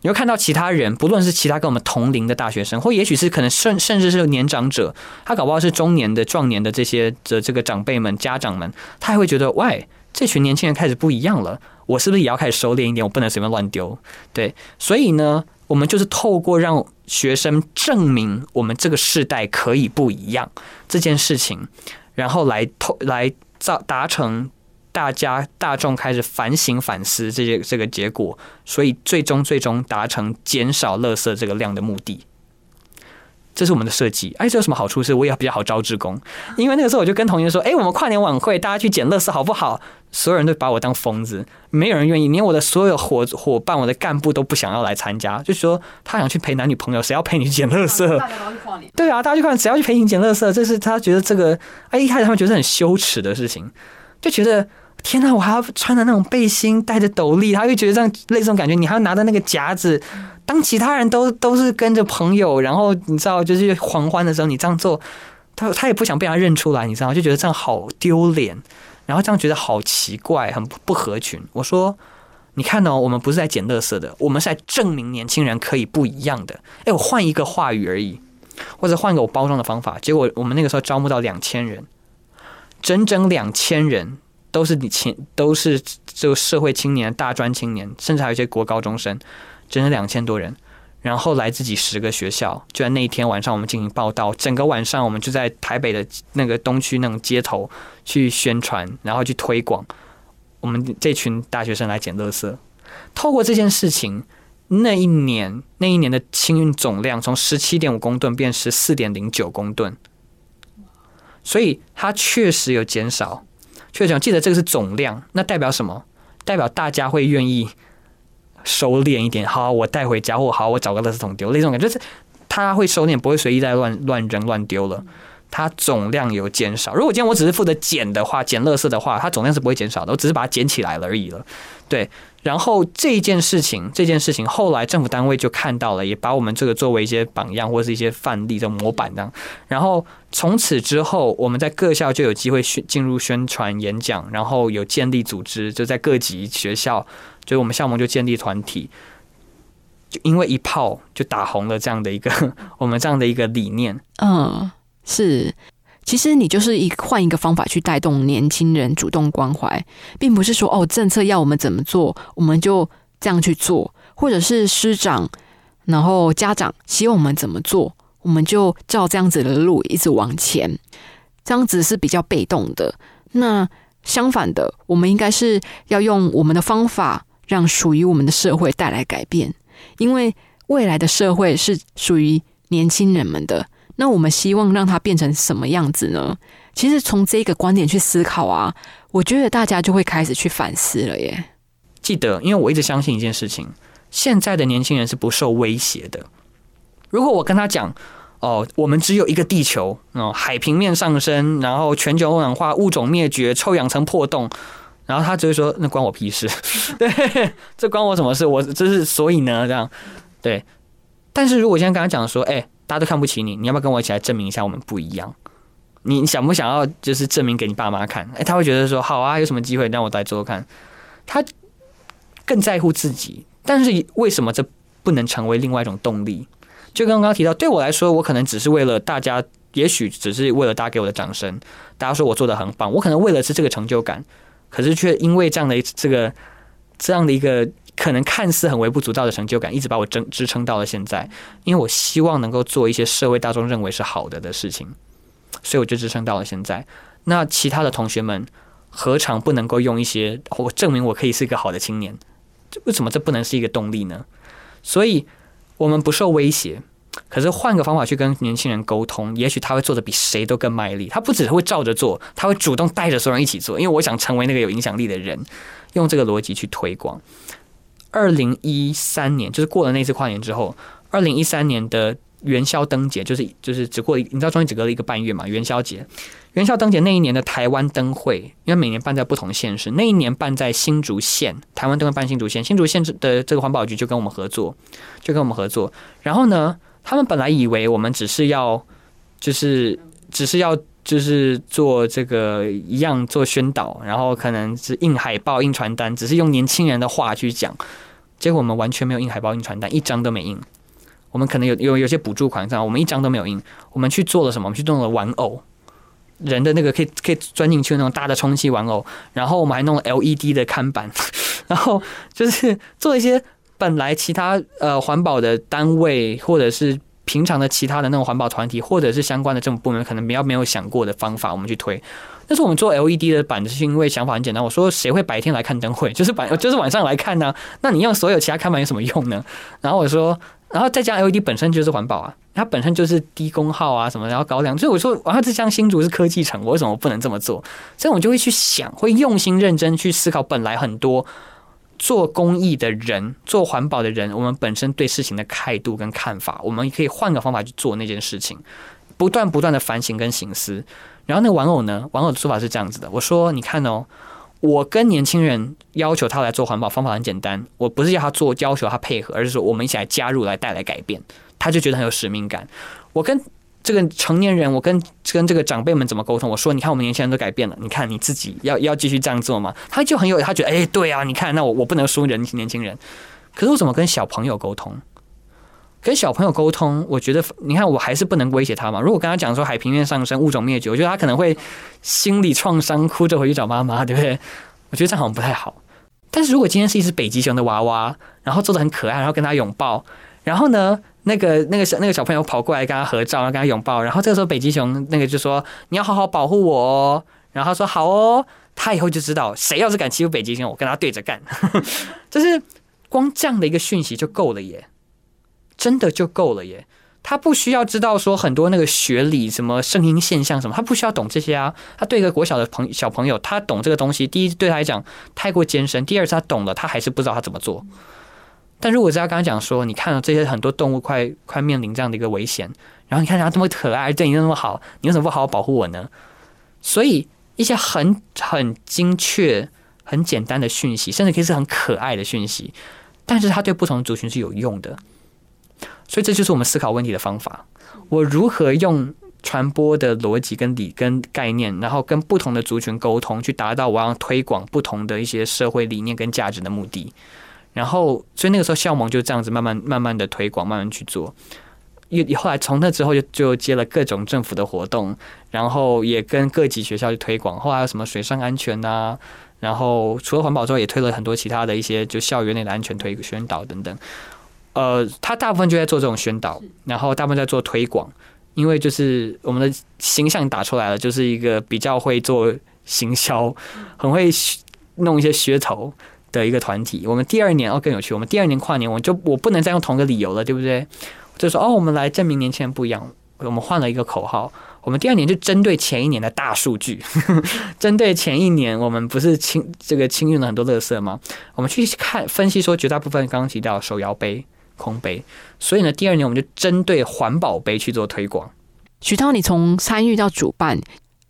你会看到其他人，不论是其他跟我们同龄的大学生，或也许是可能甚甚至是年长者，他搞不好是中年的、壮年的这些的这个长辈们、家长们，他还会觉得，喂。这群年轻人开始不一样了，我是不是也要开始收敛一点？我不能随便乱丢。对，所以呢，我们就是透过让学生证明我们这个世代可以不一样这件事情，然后来透来造达成大家大众开始反省反思这些这个结果，所以最终最终达成减少垃圾这个量的目的。这是我们的设计，哎，这有什么好处？是我也比较好招志工，因为那个时候我就跟同学说，哎，我们跨年晚会大家去捡垃圾好不好？所有人都把我当疯子，没有人愿意，连我的所有伙伙伴、我的干部都不想要来参加，就说他想去陪男女朋友，谁要陪你去捡垃圾？大家都去跨年，对啊，大家去看，谁要去陪你捡垃圾？这是他觉得这个，哎，一开始他们觉得很羞耻的事情，就觉得天哪，我还要穿着那种背心，戴着斗笠，他会觉得这样类似这种感觉，你还要拿着那个夹子。当其他人都都是跟着朋友，然后你知道，就是狂欢的时候，你这样做，他他也不想被他认出来，你知道，就觉得这样好丢脸，然后这样觉得好奇怪，很不合群。我说，你看哦，我们不是在捡垃圾的，我们是在证明年轻人可以不一样的。哎，我换一个话语而已，或者换个我包装的方法，结果我们那个时候招募到两千人，整整两千人都是你青，都是这个社会青年、大专青年，甚至还有一些国高中生。整整两千多人，然后来自己十个学校，就在那一天晚上，我们进行报道。整个晚上，我们就在台北的那个东区那种街头去宣传，然后去推广我们这群大学生来捡垃圾。透过这件事情，那一年那一年的清运总量从十七点五公吨变十四点零九公吨，所以它确实有减少。确实，记得这个是总量，那代表什么？代表大家会愿意。收敛一点，好，我带回家，或好，我找个垃圾桶丢，那种感觉是他会收敛，不会随意再乱乱扔乱丢了。它总量有减少。如果今天我只是负责捡的话，捡垃圾的话，它总量是不会减少的，我只是把它捡起来了而已了。对，然后这件事情，这件事情后来政府单位就看到了，也把我们这个作为一些榜样或是一些范例的模板这样。然后从此之后，我们在各校就有机会宣进入宣传演讲，然后有建立组织，就在各级学校。就我们校盟就建立团体，就因为一炮就打红了这样的一个 我们这样的一个理念。嗯，是，其实你就是一换一个方法去带动年轻人主动关怀，并不是说哦政策要我们怎么做，我们就这样去做，或者是师长然后家长希望我们怎么做，我们就照这样子的路一直往前，这样子是比较被动的。那相反的，我们应该是要用我们的方法。让属于我们的社会带来改变，因为未来的社会是属于年轻人们的。那我们希望让它变成什么样子呢？其实从这个观点去思考啊，我觉得大家就会开始去反思了耶。记得，因为我一直相信一件事情：现在的年轻人是不受威胁的。如果我跟他讲，哦，我们只有一个地球，哦，海平面上升，然后全球暖化、物种灭绝、臭氧层破洞。然后他只会说：“那关我屁事，对，这关我什么事？我这是所以呢，这样对。但是如果现在跟他讲说，哎，大家都看不起你，你要不要跟我一起来证明一下我们不一样？你想不想要就是证明给你爸妈看？哎，他会觉得说，好啊，有什么机会让我来做做看？他更在乎自己，但是为什么这不能成为另外一种动力？就刚刚提到，对我来说，我可能只是为了大家，也许只是为了大家给我的掌声，大家说我做的很棒，我可能为了是这个成就感。”可是却因为这样的这个这样的一个可能看似很微不足道的成就感，一直把我支支撑到了现在。因为我希望能够做一些社会大众认为是好的的事情，所以我就支撑到了现在。那其他的同学们何尝不能够用一些我证明我可以是一个好的青年？为什么这不能是一个动力呢？所以我们不受威胁。可是换个方法去跟年轻人沟通，也许他会做的比谁都更卖力。他不只会照着做，他会主动带着所有人一起做。因为我想成为那个有影响力的人，用这个逻辑去推广。二零一三年，就是过了那次跨年之后，二零一三年的元宵灯节，就是就是只过，你知道中间只隔了一个半月嘛？元宵节，元宵灯节那一年的台湾灯会，因为每年办在不同县市，那一年办在新竹县，台湾灯会办新竹县，新竹县的这个环保局就跟我们合作，就跟我们合作，然后呢？他们本来以为我们只是要，就是只是要就是做这个一样做宣导，然后可能是印海报、印传单，只是用年轻人的话去讲。结果我们完全没有印海报、印传单，一张都没印。我们可能有有有些补助款，这样我们一张都没有印。我们去做了什么？我们去弄了玩偶，人的那个可以可以钻进去那种大的充气玩偶，然后我们还弄了 LED 的看板，然后就是做一些。本来其他呃环保的单位或者是平常的其他的那种环保团体，或者是相关的政府部门，可能比较没有想过的方法，我们去推。但是我们做 LED 的板子，是因为想法很简单。我说谁会白天来看灯会？就是晚就是晚上来看呢？那你用所有其他看板有什么用呢？然后我说，然后再加 LED 本身就是环保啊，它本身就是低功耗啊什么，然后高亮。所以我说，然后这像新竹是科技城，我为什么不能这么做？所以我就会去想，会用心认真去思考。本来很多做公益的人、做环保的人，我们本身对事情的态度跟看法，我们可以换个方法去做那件事情，不断不断的反省跟醒思。然后那个玩偶呢？玩偶的说法是这样子的：我说，你看哦，我跟年轻人要求他来做环保，方法很简单，我不是要他做，要求他配合，而是说我们一起来加入，来带来改变。他就觉得很有使命感。我跟这个成年人，我跟跟这个长辈们怎么沟通？我说，你看我们年轻人都改变了，你看你自己要要继续这样做吗？他就很有，他觉得哎，对啊，你看，那我我不能输人年轻人。可是我怎么跟小朋友沟通？跟小朋友沟通，我觉得你看，我还是不能威胁他嘛。如果跟他讲说海平面上升、物种灭绝，我觉得他可能会心理创伤，哭着回去找妈妈，对不对？我觉得这样好像不太好。但是如果今天是一只北极熊的娃娃，然后做的很可爱，然后跟他拥抱，然后呢，那个那个小那个小朋友跑过来跟他合照，然后跟他拥抱，然后这个时候北极熊那个就说：“你要好好保护我哦。”然后他说：“好哦。”他以后就知道，谁要是敢欺负北极熊，我跟他对着干。就是光这样的一个讯息就够了耶。真的就够了耶，他不需要知道说很多那个学理什么声音现象什么，他不需要懂这些啊。他对一个国小的朋小朋友，他懂这个东西，第一对他来讲太过艰深，第二次他懂了，他还是不知道他怎么做。但如果是要刚刚讲说，你看到这些很多动物快快面临这样的一个危险，然后你看它这么可爱，对你那么好，你为什么不好好保护我呢？所以一些很很精确、很简单的讯息，甚至可以是很可爱的讯息，但是它对不同族群是有用的。所以这就是我们思考问题的方法。我如何用传播的逻辑跟理跟概念，然后跟不同的族群沟通，去达到我要推广不同的一些社会理念跟价值的目的。然后，所以那个时候校盟就这样子慢慢慢慢的推广，慢慢去做。又后来从那之后就就接了各种政府的活动，然后也跟各级学校去推广。后来有什么水上安全呐，然后除了环保之外，也推了很多其他的一些就校园内的安全推宣导等等。呃，他大部分就在做这种宣导，然后大部分在做推广，因为就是我们的形象打出来了，就是一个比较会做行销，很会弄一些噱头的一个团体。我们第二年哦更有趣，我们第二年跨年，我就我不能再用同一个理由了，对不对？就说哦，我们来证明年轻人不一样，我们换了一个口号。我们第二年就针对前一年的大数据，针对前一年我们不是清这个清运了很多垃圾吗？我们去看分析说，绝大部分刚刚提到手摇杯。空杯，所以呢，第二年我们就针对环保杯去做推广。徐涛，你从参与到主办，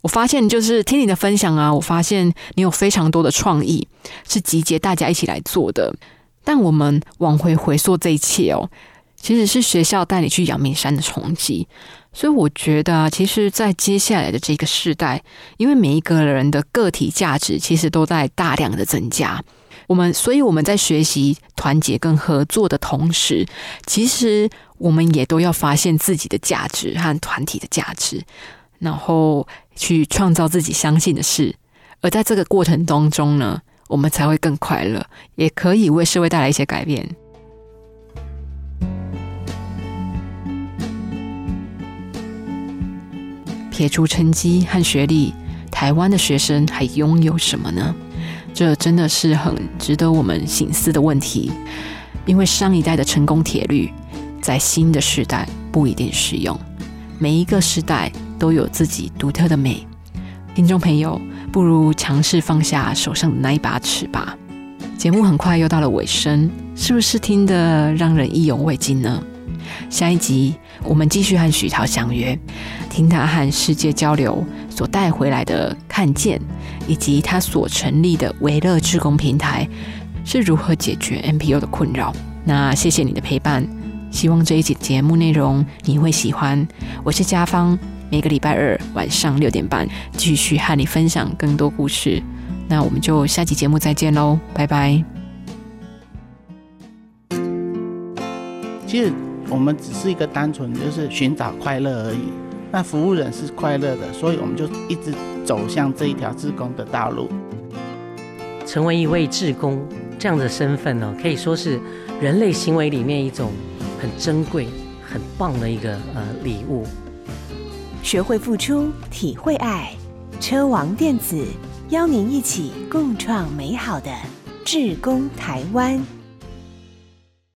我发现就是听你的分享啊，我发现你有非常多的创意，是集结大家一起来做的。但我们往回回溯这一切哦，其实是学校带你去阳明山的冲击。所以我觉得啊，其实，在接下来的这个时代，因为每一个人的个体价值其实都在大量的增加。我们，所以我们在学习团结跟合作的同时，其实我们也都要发现自己的价值和团体的价值，然后去创造自己相信的事。而在这个过程当中呢，我们才会更快乐，也可以为社会带来一些改变。撇除成绩和学历，台湾的学生还拥有什么呢？这真的是很值得我们醒思的问题，因为上一代的成功铁律，在新的时代不一定适用。每一个时代都有自己独特的美。听众朋友，不如尝试放下手上的那一把尺吧。节目很快又到了尾声，是不是听得让人意犹未尽呢？下一集我们继续和许涛相约，听他和世界交流所带回来的看见。以及他所成立的维乐志工平台是如何解决 NPO 的困扰？那谢谢你的陪伴，希望这一集节目内容你会喜欢。我是家芳，每个礼拜二晚上六点半继续和你分享更多故事。那我们就下期节目再见喽，拜拜。其实我们只是一个单纯就是寻找快乐而已。那服务人是快乐的，所以我们就一直。走向这一条志工的道路，成为一位志工这样的身份呢，可以说是人类行为里面一种很珍贵、很棒的一个呃礼物。学会付出，体会爱，车王电子邀您一起共创美好的智工台湾。